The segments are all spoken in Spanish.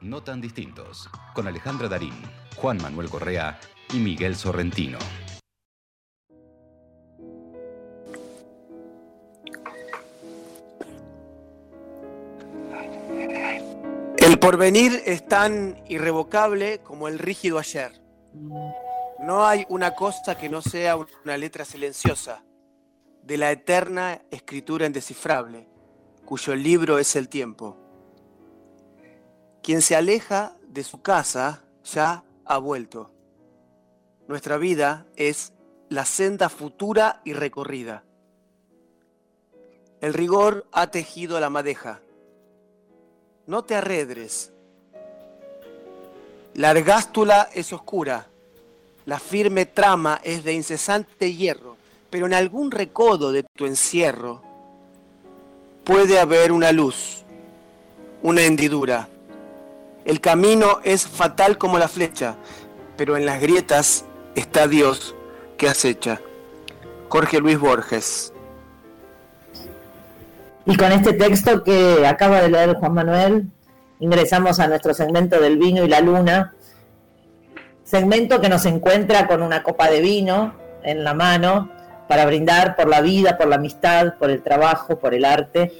No tan distintos, con Alejandra Darín, Juan Manuel Correa y Miguel Sorrentino. El porvenir es tan irrevocable como el rígido ayer. No hay una cosa que no sea una letra silenciosa de la eterna escritura indescifrable, cuyo libro es el tiempo. Quien se aleja de su casa ya ha vuelto. Nuestra vida es la senda futura y recorrida. El rigor ha tejido la madeja. No te arredres. La argástula es oscura. La firme trama es de incesante hierro, pero en algún recodo de tu encierro puede haber una luz, una hendidura. El camino es fatal como la flecha, pero en las grietas está Dios que acecha. Jorge Luis Borges. Y con este texto que acaba de leer Juan Manuel, ingresamos a nuestro segmento del vino y la luna, segmento que nos encuentra con una copa de vino en la mano para brindar por la vida, por la amistad, por el trabajo, por el arte.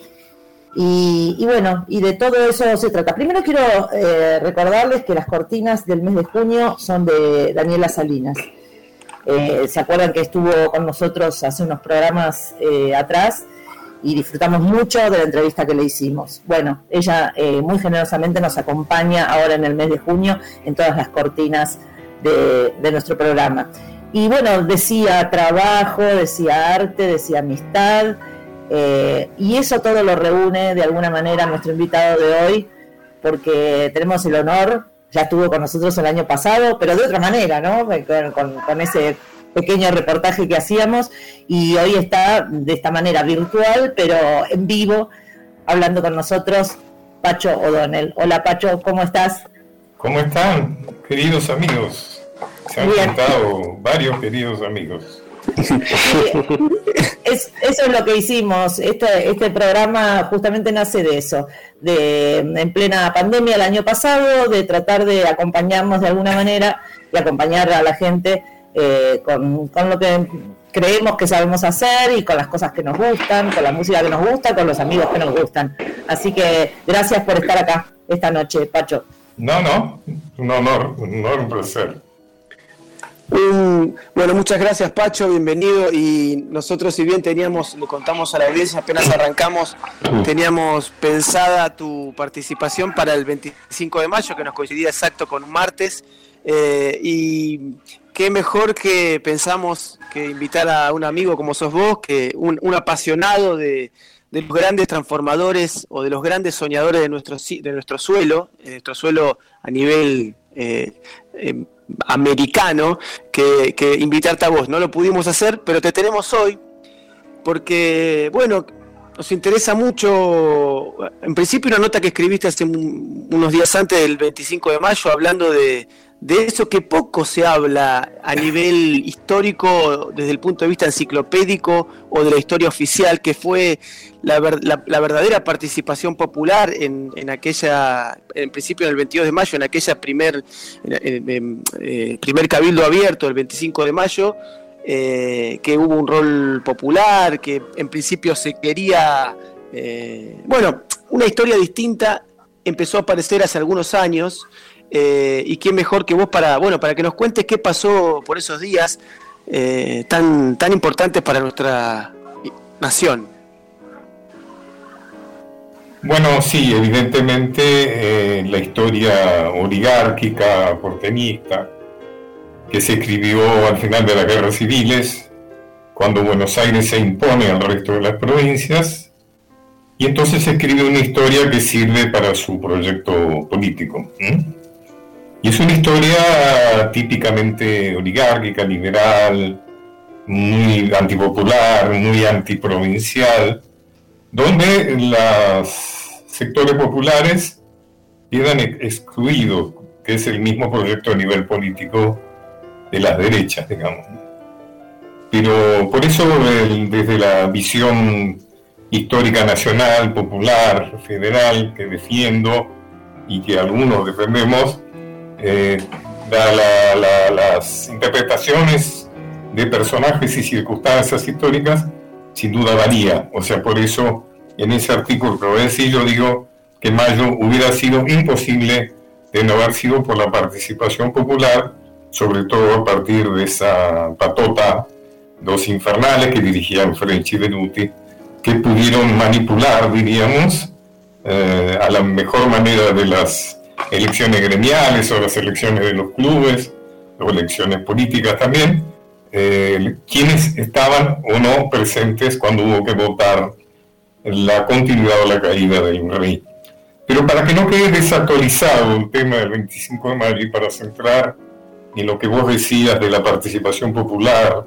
Y, bueno, y de todo eso se trata. Primero quiero eh, recordarles que las cortinas del mes de junio son de Daniela Salinas. Eh, ¿Se acuerdan que estuvo con nosotros hace unos programas eh, atrás? y disfrutamos mucho de la entrevista que le hicimos. Bueno, ella muy generosamente nos acompaña ahora en el mes de junio en todas las cortinas de, de nuestro programa. Y bueno, decía trabajo, decía arte, decía amistad, eh, y eso todo lo reúne de alguna manera nuestro invitado de hoy, porque tenemos el honor, ya estuvo con nosotros el año pasado, pero de otra manera, ¿no? Con, con ese pequeño reportaje que hacíamos, y hoy está de esta manera virtual, pero en vivo, hablando con nosotros, Pacho O'Donnell. Hola Pacho, ¿cómo estás? ¿Cómo están, queridos amigos? Se han juntado varios queridos amigos. Es, eso es lo que hicimos. Este, este programa justamente nace de eso, de en plena pandemia el año pasado, de tratar de acompañarnos de alguna manera y acompañar a la gente eh, con, con lo que creemos que sabemos hacer y con las cosas que nos gustan, con la música que nos gusta, con los amigos que nos gustan. Así que gracias por estar acá esta noche, Pacho. No, no, un honor, un honor, un placer bueno, muchas gracias Pacho, bienvenido. Y nosotros, si bien teníamos, le contamos a la audiencia, apenas arrancamos, teníamos pensada tu participación para el 25 de mayo, que nos coincidía exacto con un martes. Eh, y qué mejor que pensamos que invitar a un amigo como sos vos, que un, apasionado de, los grandes transformadores o de los grandes soñadores de nuestro, de nuestro suelo, de nuestro suelo a nivel eh, em, americano que, invitarte a vos. No lo pudimos hacer, pero te tenemos hoy porque, bueno, nos interesa mucho, en principio una nota que escribiste hace unos días antes del 25 de mayo hablando de, de eso que poco se habla a nivel histórico desde el punto de vista enciclopédico o de la historia oficial, que fue la, verdadera participación popular en, aquella, en principio en el 22 de mayo, en aquella primer, eh, primer cabildo abierto, el 25 de mayo, eh, que hubo un rol popular, que en principio se quería, eh, bueno, una historia distinta empezó a aparecer hace algunos años eh, y quién mejor que vos para, bueno, para que nos cuentes qué pasó por esos días eh, tan, tan importantes para nuestra nación. Bueno, sí, evidentemente eh, la historia oligárquica porteñista que se escribió al final de las guerras civiles, cuando Buenos Aires se impone al resto de las provincias, y entonces se escribe una historia que sirve para su proyecto político. Y es una historia típicamente oligárquica, liberal, muy antipopular, muy antiprovincial, donde los sectores populares quedan excluidos, que es el mismo proyecto a nivel político de las derechas, digamos. Pero por eso desde la visión histórica nacional, popular, federal, que defiendo, y que algunos defendemos, eh, las interpretaciones de personajes y circunstancias históricas sin duda valía. O sea, por eso en ese artículo que voy a decir yo digo que Mayo hubiera sido imposible de no haber sido por la participación popular, sobre todo a partir de esa patota, dos infernales que dirigían French y Benuti, que pudieron manipular, diríamos, eh, a la mejor manera de las elecciones gremiales o las elecciones de los clubes, o elecciones políticas también, eh, quienes estaban o no presentes cuando hubo que votar la continuidad o la caída del rey. Pero para que no quede desactualizado el tema del 25 de mayo y para centrar en lo que vos decías de la participación popular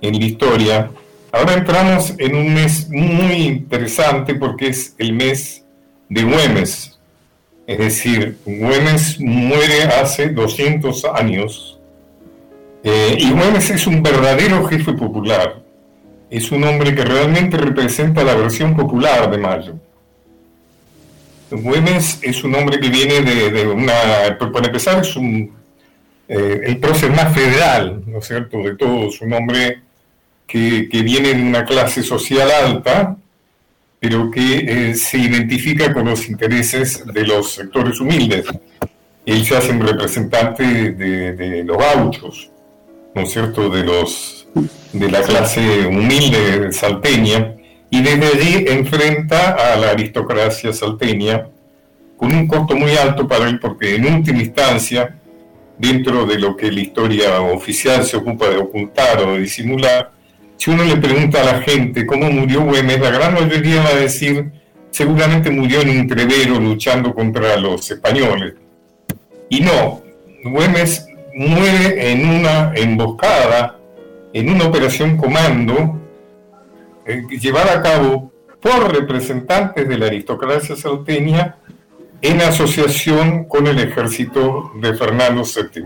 en la historia, ahora entramos en un mes muy interesante porque es el mes de Güemes. Es decir, Güemes muere hace 200 años eh, y Güemes es un verdadero jefe popular. Es un hombre que realmente representa la versión popular de Mayo. Güemes es un hombre que viene de, una, para empezar, es un, eh, el prócer más federal, ¿no es cierto?, de todos, un hombre que, que viene de una clase social alta, pero que eh, se identifica con los intereses de los sectores humildes. Él se hace un representante de, los gauchos, ¿no es cierto?, de, los, de la clase humilde salteña, y desde allí enfrenta a la aristocracia salteña con un costo muy alto para él, porque en última instancia, dentro de lo que la historia oficial se ocupa de ocultar o de disimular, si uno le pregunta a la gente cómo murió Güemes, la gran mayoría va a decir, seguramente murió en un entrevero luchando contra los españoles. Y no, Güemes muere en una emboscada, en una operación comando, eh, llevada a cabo por representantes de la aristocracia salteña en asociación con el ejército de Fernando VII.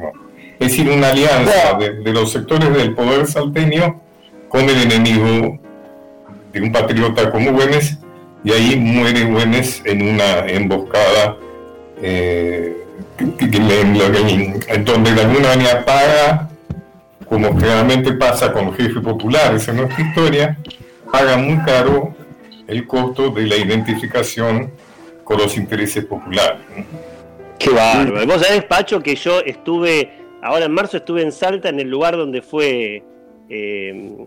Es decir, una alianza de, de los sectores del poder salteño con el enemigo de un patriota como Güemes, y ahí muere Güemes en una emboscada eh, en donde de alguna manera paga, como generalmente pasa con jefes populares en nuestra historia, paga muy caro el costo de la identificación con los intereses populares. Qué bárbaro. Vos sabés, Pacho, que yo estuve, ahora en marzo estuve en Salta, en el lugar donde fue eh,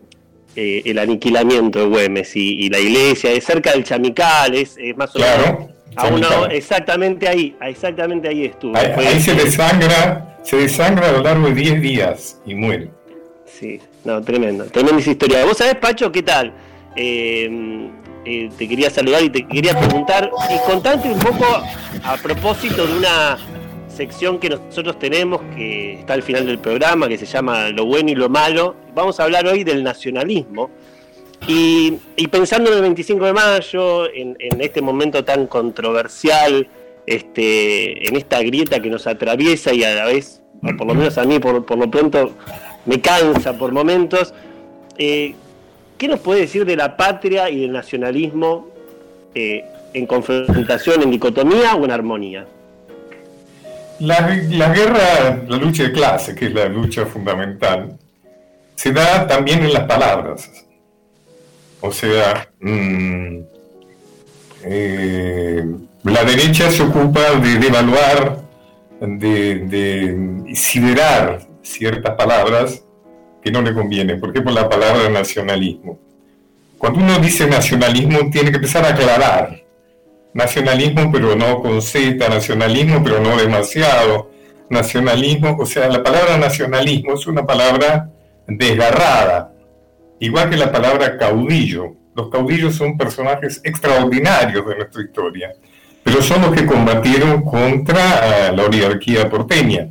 eh, el aniquilamiento de Güemes y, la iglesia, es cerca del Chamical, es, más o menos exactamente ahí, exactamente ahí estuvo. Ahí, se desangra, se desangra a lo largo de 10 días y muere. Sí, no, tremendo, tremenda historia. ¿Vos sabés, Pacho, qué tal? Eh, te quería saludar y te quería preguntar y contarte un poco a propósito de una sección que nosotros tenemos, que está al final del programa, que se llama Lo bueno y lo malo. Vamos a hablar hoy del nacionalismo. Y, pensando en el 25 de mayo, en, este momento tan controversial, este, en esta grieta que nos atraviesa y a la vez, por lo menos a mí por, lo pronto, me cansa por momentos, eh, ¿qué nos puede decir de la patria y del nacionalismo eh, en confrontación, en dicotomía o en armonía? La, guerra, la lucha de clase, que es la lucha fundamental, se da también en las palabras. O sea, mm, eh, la derecha se ocupa de devaluar, de, de siderar ciertas palabras que no le convienen. Por ejemplo, la palabra nacionalismo. Cuando uno dice nacionalismo, tiene que empezar a aclarar nacionalismo pero no con Z, nacionalismo pero no demasiado, nacionalismo, o sea, la palabra nacionalismo es una palabra desgarrada, igual que la palabra caudillo. Los caudillos son personajes extraordinarios de nuestra historia, pero son los que combatieron contra eh, la oligarquía porteña.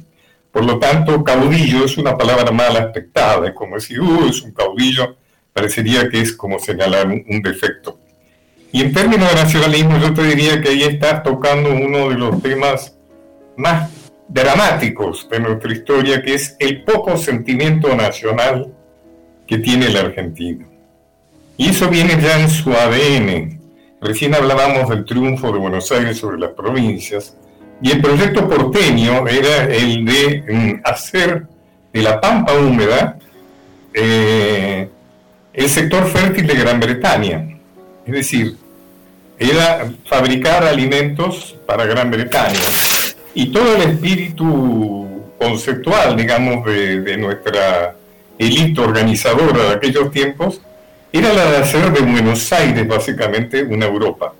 Por lo tanto, caudillo es una palabra mal aspectada, es como decir, uh, es un caudillo, parecería que es como señalar un defecto. Y en términos de nacionalismo, yo te diría que ahí estás tocando uno de los temas más dramáticos de nuestra historia, que es el poco sentimiento nacional que tiene el argentino. Y eso viene ya en su ADN. Recién hablábamos del triunfo de Buenos Aires sobre las provincias, Y el proyecto porteño era el de mm, hacer de la pampa húmeda eh, el sector fértil de Gran Bretaña. Es decir, era fabricar alimentos para Gran Bretaña. Y todo el espíritu conceptual, digamos, de, nuestra élite organizadora de aquellos tiempos, era la de hacer de Buenos Aires básicamente una Europa.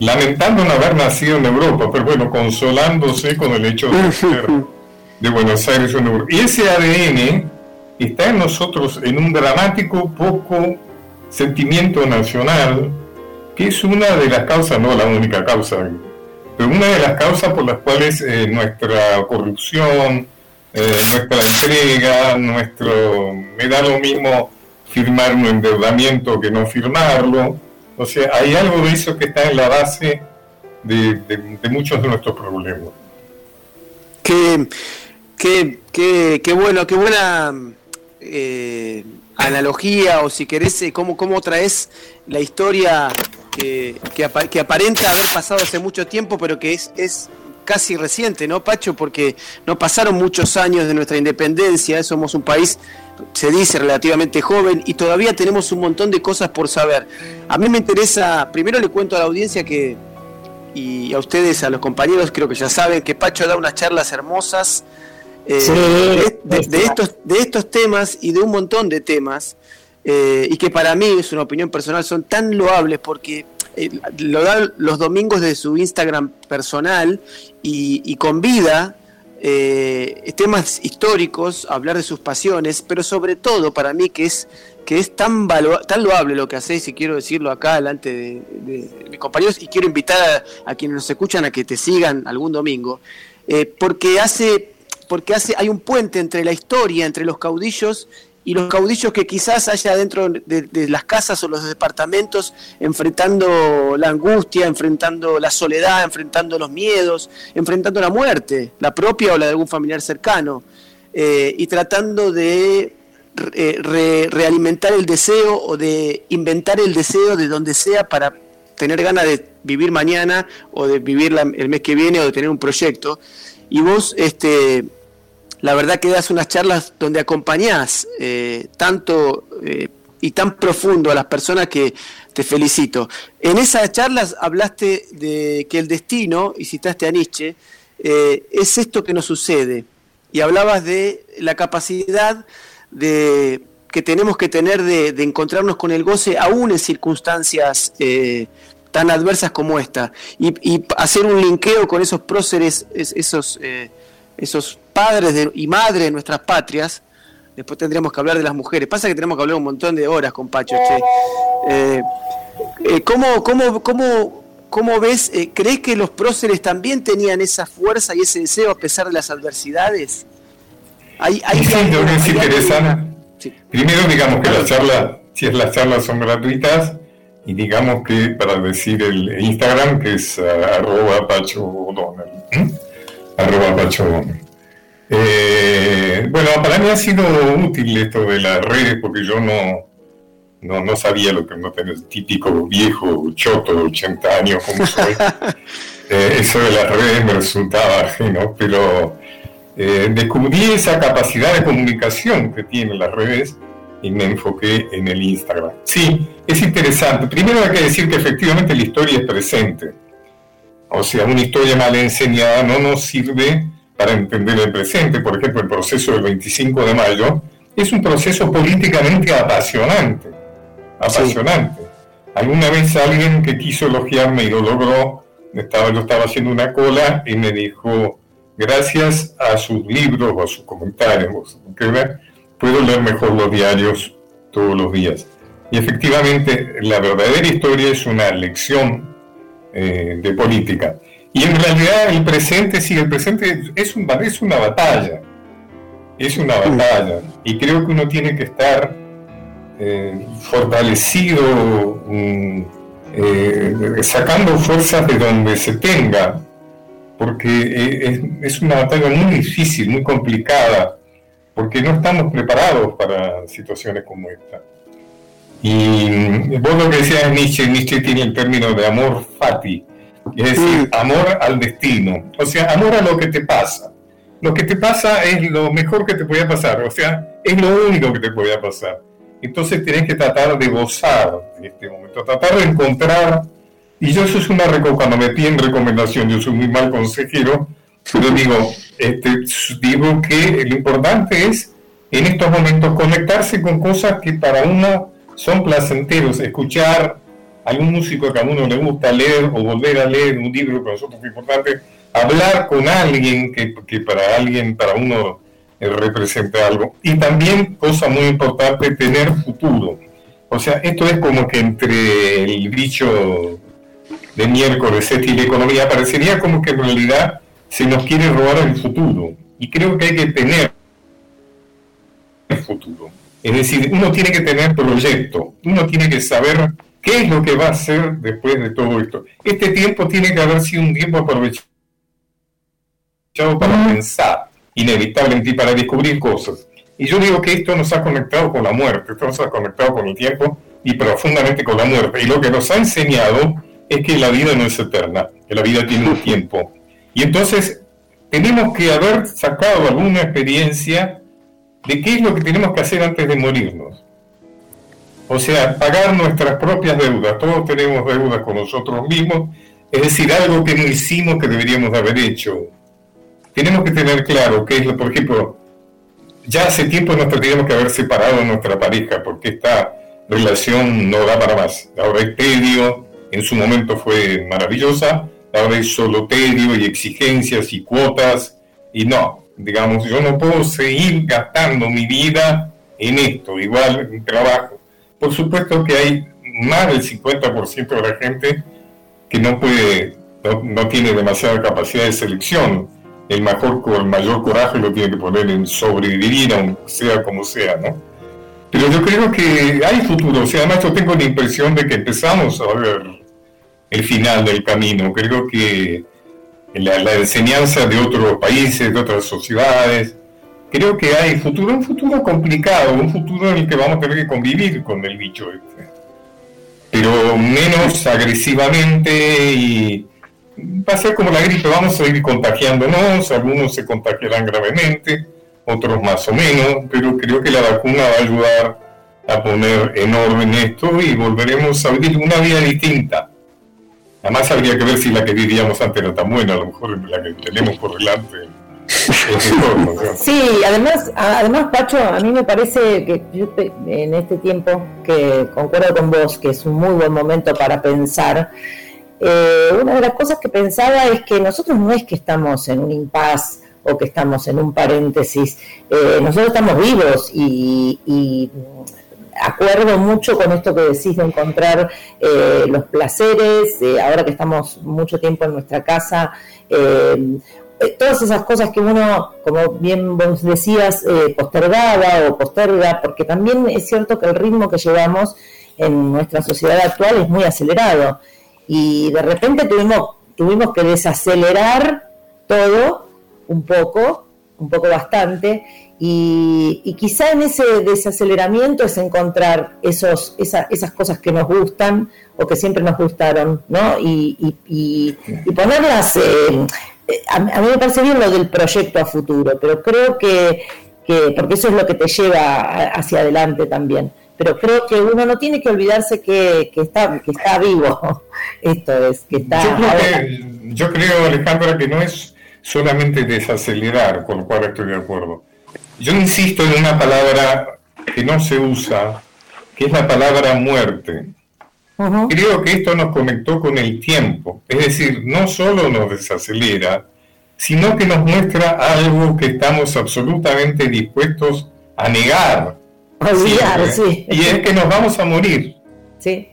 Lamentando no haber nacido en Europa, pero bueno, consolándose con el hecho de ser de Buenos Aires una Europa. Y ese ADN está en nosotros en un dramático poco sentimiento nacional, es una de las causas, no la única causa, pero una de las causas por las cuales eh, nuestra corrupción, eh, nuestra entrega, nuestro, me da lo mismo firmar un endeudamiento que no firmarlo, o sea, hay algo de eso que está en la base de, muchos de nuestros problemas. Qué, qué, qué, bueno, qué buena eh, analogía o si querés, cómo, cómo traes la historia que, que, aparenta haber pasado hace mucho tiempo, pero que es, es casi reciente, ¿no, Pacho? Porque no pasaron muchos años de nuestra independencia, somos un país, se dice, relativamente joven y todavía tenemos un montón de cosas por saber. A mí me interesa, primero le cuento a la audiencia que, y a ustedes, a los compañeros, creo que ya saben, que Pacho da unas charlas hermosas eh, de, estos, de estos temas y de un montón de temas eh, y que para mí, es una opinión personal, son tan loables porque eh, lo dan los domingos de su Instagram personal y, convida eh, temas históricos, hablar de sus pasiones, pero sobre todo para mí que es que es tan, tan loable lo que hacéis, y quiero decirlo acá delante de, mis compañeros, y quiero invitar a, quienes nos escuchan a que te sigan algún domingo, porque hace porque hace, hay un puente entre la historia, entre los caudillos y los caudillos que quizás haya dentro de, las casas o los departamentos enfrentando la angustia, enfrentando la soledad, enfrentando los miedos, enfrentando la muerte, la propia o la de algún familiar cercano, eh, y tratando de eh, realimentar el deseo o de inventar el deseo de donde sea para tener ganas de vivir mañana o de vivir el mes que viene o de tener un proyecto. Y vos, este, la verdad que das unas charlas donde acompañás eh, tanto eh, y tan profundo a las personas que te felicito. En esas charlas hablaste de que el destino, y citaste a Nietzsche, eh, es esto que nos sucede. Y hablabas de la capacidad de, que tenemos que tener de, encontrarnos con el goce aún en circunstancias tan adversas como esta. Y, hacer un linkeo con esos próceres, esos, esos padres y madres de nuestras patrias, después tendríamos que hablar de las mujeres. Pasa que tenemos que hablar un montón de horas con Pacho. Eh, eh, ¿cómo, cómo, cómo, cómo, ves? Eh, ¿Crees que los próceres también tenían esa fuerza y ese deseo a pesar de las adversidades? Hay, hay, sí, es interesante. Primero, digamos que las charlas, si las charlas son gratuitas, y digamos que para decir el Instagram, que es arroba Pacho Arroba Pacho eh, bueno, para mí ha sido útil esto de las redes porque yo no, no, sabía lo que no tener típico viejo choto de 80 años como soy. Eh, eso de las redes me resultaba ajeno, pero eh, descubrí esa capacidad de comunicación que tienen las redes y me enfoqué en el Instagram. Sí, es interesante. Primero hay que decir que efectivamente la historia es presente. O sea, una historia mal enseñada no nos sirve para entender el presente, por ejemplo, el proceso del 25 de mayo, es un proceso políticamente apasionante, apasionante. Alguna vez alguien que quiso elogiarme y lo logró, estaba, yo estaba haciendo una cola y me dijo, gracias a sus libros o a sus comentarios, puedo leer mejor los diarios todos los días. Y efectivamente, la verdadera historia es una lección eh, de política. Y en realidad el presente, sí, el presente es, un, es una batalla, es una batalla. Y creo que uno tiene que estar eh, fortalecido, mm, eh, sacando fuerzas de donde se tenga, porque eh, es, una batalla muy difícil, muy complicada, porque no estamos preparados para situaciones como esta. Y mm, vos lo que decías Nietzsche, Nietzsche tiene el término de amor fati, Es decir, amor al destino. O sea, amor a lo que te pasa. Lo que te pasa es lo mejor que te puede pasar. O sea, es lo único que te puede pasar. Entonces tienes que tratar de gozar en este momento, tratar de encontrar, y yo eso es una cuando me piden recomendación, yo soy muy mal consejero, pero digo, este, digo que lo importante es en estos momentos conectarse con cosas que para uno son placenteros, escuchar algún músico que a uno le gusta leer o volver a leer un libro que nosotros es importante, hablar con alguien que, que para alguien, para uno representa algo. Y también, cosa muy importante, tener futuro. O sea, esto es como que entre el bicho de miércoles este y la economía parecería como que en realidad se nos quiere robar el futuro. Y creo que hay que tener el futuro. Es decir, uno tiene que tener proyecto, uno tiene que saber qué es lo que va a hacer después de todo esto. Este tiempo tiene que haber sido un tiempo aprovechado para pensar inevitablemente para descubrir cosas. Y yo digo que esto nos ha conectado con la muerte, esto nos ha conectado con el tiempo y profundamente con la muerte. Y lo que nos ha enseñado es que la vida no es eterna, que la vida tiene un tiempo. Y entonces tenemos que haber sacado alguna experiencia de qué es lo que tenemos que hacer antes de morirnos. O sea, pagar nuestras propias deudas. Todos tenemos deudas con nosotros mismos. Es decir, algo que no hicimos que deberíamos haber hecho tenemos que tener claro que es, lo, por ejemplo, ya hace tiempo nos tendríamos que haber separado de nuestra pareja porque esta relación no da para más. Ahora es tedio, en su momento fue maravillosa, ahora es solo tedio y exigencias y cuotas y no, digamos, yo no puedo seguir gastando mi vida en esto, igual en trabajo. Por supuesto que hay más del 50% de la gente que no puede, no, no tiene demasiada capacidad de selección el, mejor, el mayor coraje lo tiene que poner en sobrevivir, aunque sea como sea, ¿no? Pero yo creo que hay futuro, o sea, además yo tengo la impresión de que empezamos a ver el final del camino. Creo que la, la enseñanza de otros países, de otras sociedades, creo que hay futuro, un futuro complicado, un futuro en el que vamos a tener que convivir con el bicho este. Pero menos agresivamente y va a ser como la gripe, vamos a ir contagiándonos, algunos se contagiarán gravemente, otros más o menos, pero creo que la vacuna va a ayudar a poner en orden esto y volveremos a vivir una vida distinta. Además habría que ver si la que vivíamos antes era tan buena, a lo mejor la que tenemos por delante. Sí, además, además Pacho, a mí me parece que en este tiempo que concuerdo con vos, que es un muy buen momento para pensar, eh, una de las cosas que pensaba es que nosotros no es que estamos en un impas o que estamos en un paréntesis, eh, nosotros estamos vivos y, acuerdo mucho con esto que decís de encontrar eh, los placeres, ahora que estamos mucho tiempo en nuestra casa, todas esas cosas que uno, como bien vos decías, postergaba o posterga, porque también es cierto que el ritmo que llevamos en nuestra sociedad actual es muy acelerado. Y de repente tuvimos, tuvimos que desacelerar todo un poco, un poco bastante, y, quizá en ese desaceleramiento es encontrar esos, esas cosas que nos gustan o que siempre nos gustaron, ¿no? Y, y, ponerlas, eh, a, mí me parece bien lo del proyecto a futuro, pero creo que, que, porque eso es lo que te lleva hacia adelante también pero creo que uno no tiene que olvidarse que, está, que está vivo. Esto es, que está. Yo creo, yo creo, Alejandra, que no es solamente desacelerar, con lo cual estoy de acuerdo. Yo insisto en una palabra que no se usa, que es la palabra muerte. Creo que esto nos conectó con el tiempo, es decir, no solo nos desacelera, sino que nos muestra algo que estamos absolutamente dispuestos a negar y es que nos vamos a morir. Sí.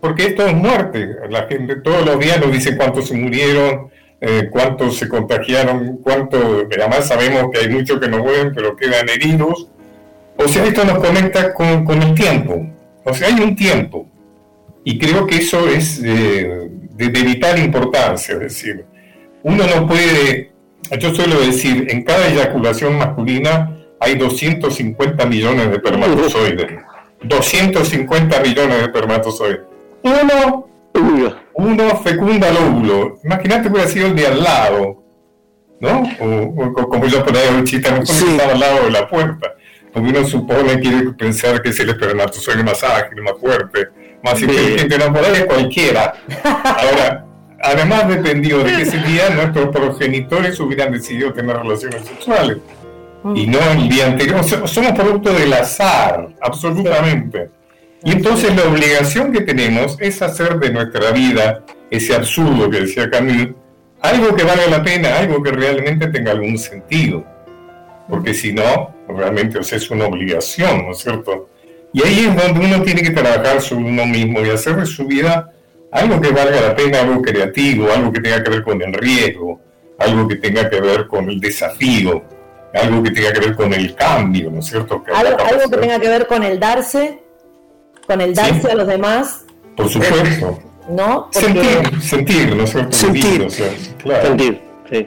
Porque esto es muerte. La gente todos los días nos dice cuántos se murieron, eh, cuántos se contagiaron, cuántos. Además sabemos que hay muchos que no mueren, pero quedan heridos. O sea, esto nos conecta con, con el tiempo. O sea, hay un tiempo. Y creo que eso es eh, de, de vital importancia. Es decir, uno no puede. Yo suelo decir, en cada eyaculación masculina hay 250 millones de espermatozoides. 250 millones de espermatozoides. Uno, uno no fecunda el óvulo, imagínate que hubiera sido el de al lado, ¿no? O, como yo ponía un chiste, no estaba al lado de la puerta. Porque uno supone, quiere pensar que es el espermatozoide más ágil, más fuerte, más inteligente, no, por ahí cualquiera. Ahora, además dependió de que ese día nuestros progenitores hubieran decidido tener relaciones sexuales. Y no el día anterior. Somos producto del azar, absolutamente. Y entonces la obligación que tenemos es hacer de nuestra vida, ese absurdo que decía Camille, algo que valga la pena, algo que realmente tenga algún sentido. Porque si no, realmente es una obligación, ¿no es cierto? Y ahí es donde uno tiene que trabajar sobre uno mismo y hacer de su vida algo que valga la pena, algo creativo, algo que tenga que ver con el riesgo, algo que tenga que ver con el desafío, algo que tenga que ver con el cambio, ¿no es cierto? algo, que tenga que ver con el darse, con el darse a los demás. Por supuesto. ¿No? Sentir, sentir, ¿no es cierto? Sentir. Sentir. Sí.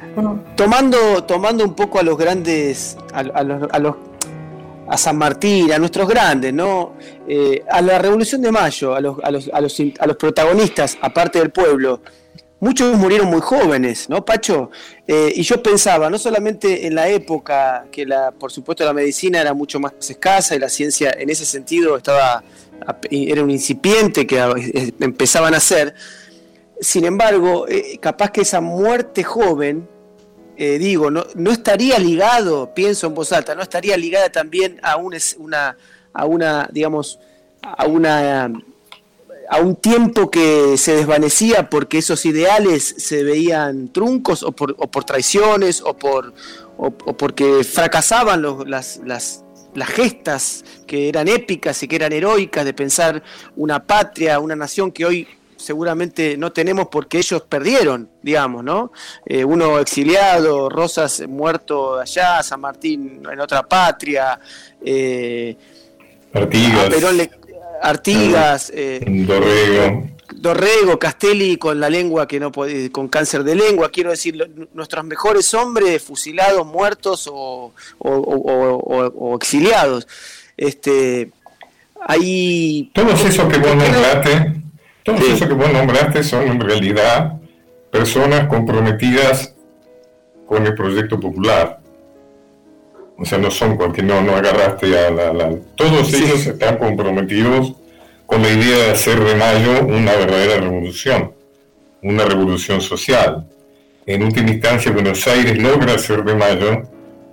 Tomando, tomando un poco a los grandes, a, los, a los a San Martín, a nuestros grandes, ¿no? Eh, a la Revolución de Mayo, a los, a, los, a, los, a los protagonistas, aparte del pueblo, muchos murieron muy jóvenes, ¿no, Pacho? Eh, y yo pensaba, no solamente en la época que, la, por supuesto, la medicina era mucho más escasa y la ciencia en ese sentido estaba era un incipiente que eh, empezaban a hacer, sin embargo, capaz que esa muerte joven eh, digo, no, no, estaría ligado, pienso en voz alta, no estaría ligada también a un, una, a una, digamos, a una a un tiempo que se desvanecía porque esos ideales se veían truncos o por, traiciones o por o, porque fracasaban las, las, las gestas que eran épicas y que eran heroicas de pensar una patria, una nación que hoy seguramente no tenemos porque ellos perdieron, digamos, ¿no? Eh, uno exiliado, Rosas muerto allá, San Martín en otra patria, eh, Artigas, Artigas eh, Dorrego. Dorrego, Castelli con la lengua que no puede, con cáncer de lengua, quiero decir, nuestros mejores hombres fusilados, muertos o, o, exiliados. Este, hay todos esos que vos nombraste todo eso que vos nombraste son en realidad personas comprometidas con el proyecto popular. O sea, no son porque no, no agarraste a la... Todos ellos están comprometidos con la idea de hacer de Mayo una verdadera revolución, una revolución social. En última instancia, Buenos Aires logra hacer de Mayo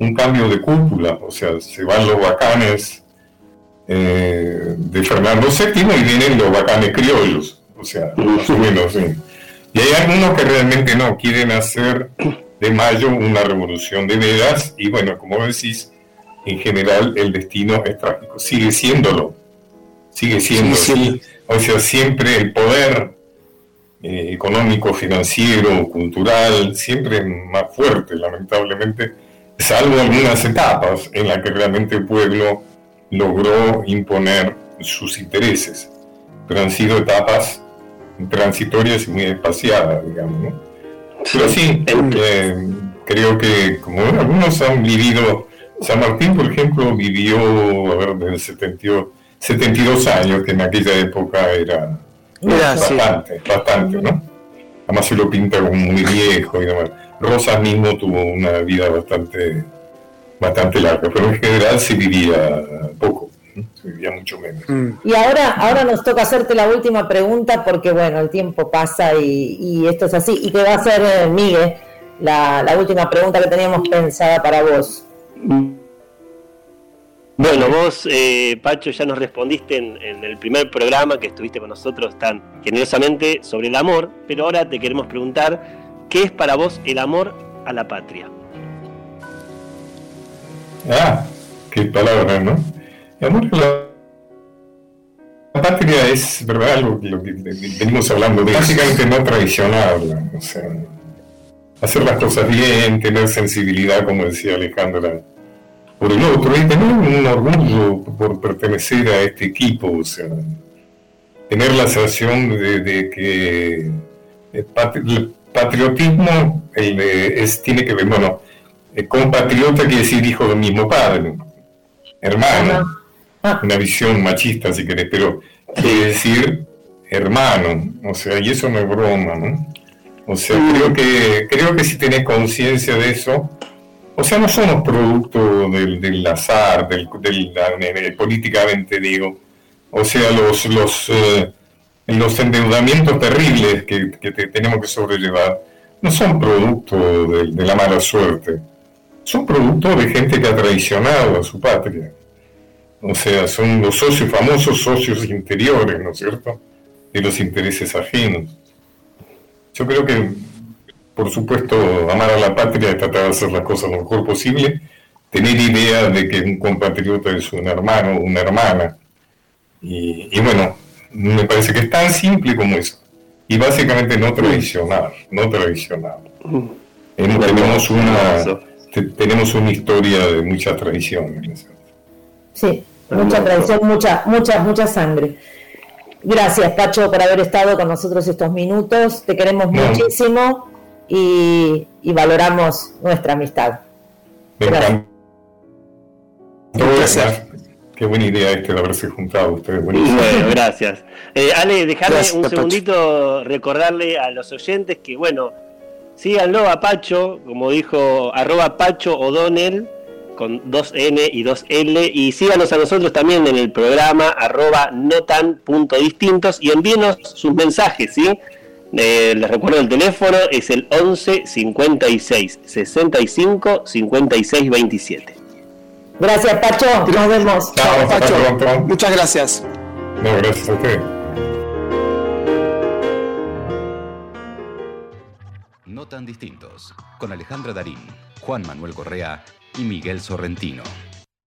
un cambio de cúpula, o sea, se van los bacanes eh, de Fernando VII y vienen los bacanes criollos o sea, más o menos, sí. Y hay algunos que realmente no, quieren hacer de mayo una revolución de veras y bueno, como decís, en general el destino es trágico, sigue siéndolo, sigue siendo así, o sea, siempre el poder eh, económico, financiero, cultural, siempre más fuerte, lamentablemente, salvo algunas etapas en las que realmente el pueblo logró imponer sus intereses, pero han sido etapas transitorias y muy espaciadas, digamos. ¿no? Pero sí, eh, creo que como algunos han vivido, San Martín, por ejemplo, vivió, a ver, desde 72, 72 años, que en aquella época era bastante, bastante, ¿no? Además se lo pinta como muy viejo y demás. Rosas mismo tuvo una vida bastante, bastante larga, pero en general se vivía poco mucho menos. Mm. Y ahora, ahora nos toca hacerte la última pregunta porque, bueno, el tiempo pasa y, esto es así. Y te va a hacer, eh, Miguel, la, última pregunta que teníamos pensada para vos. Bueno, vos, eh, Pacho, ya nos respondiste en, el primer programa que estuviste con nosotros tan generosamente sobre el amor, pero ahora te queremos preguntar, ¿qué es para vos el amor a la patria? Ah, qué palabra, ¿no? amor la, patria es ¿verdad? algo que, lo que venimos hablando, de básicamente no traicionarla, o sea, hacer las cosas bien, tener sensibilidad, como decía Alejandra, por el otro, y tener un orgullo por pertenecer a este equipo, o sea, tener la sensación de, que el patriotismo es, tiene que ver, bueno, compatriota quiere decir hijo del mismo padre, hermano una visión machista, si querés, pero quiere decir hermano, o sea, y eso no es broma, ¿no? O sea, creo que, creo que si tenés conciencia de eso, o sea, no somos producto del, azar, del, del, políticamente digo, o sea, los, los, eh, los endeudamientos terribles que, que tenemos que sobrellevar no son producto de, la mala suerte, son producto de gente que ha traicionado a su patria. O sea, son los socios famosos socios interiores, ¿no es cierto? De los intereses ajenos. Yo creo que, por supuesto, amar a la patria tratar de hacer las cosas lo mejor posible, tener idea de que un compatriota es un hermano una hermana. Y, y bueno, me parece que es tan simple como eso y básicamente no traicionar, no traicionar. tenemos una tenemos una historia de mucha traición. Sí, mucha traición, mucha, mucha, mucha sangre. Gracias, Pacho, por haber estado con nosotros estos minutos. Te queremos muchísimo y, valoramos nuestra amistad. Gracias. Gracias. Qué buena idea este de haberse juntado ustedes. Bueno, gracias. Eh, Ale, dejarme un segundito recordarle a los oyentes que, bueno, síganlo a Pacho, como dijo, arroba Pacho O'Donnell, con dos N y dos L, y síganos a nosotros también en el programa arroba notan.distintos y envíenos sus mensajes, ¿sí? Eh, les recuerdo el teléfono, es el 11 56 65 56 27. Gracias, Pacho. Nos vemos. Chao, Pacho. Muchas gracias. No, gracias a usted. No tan distintos, con Alejandra Darín, Juan Manuel Correa y Miguel Sorrentino.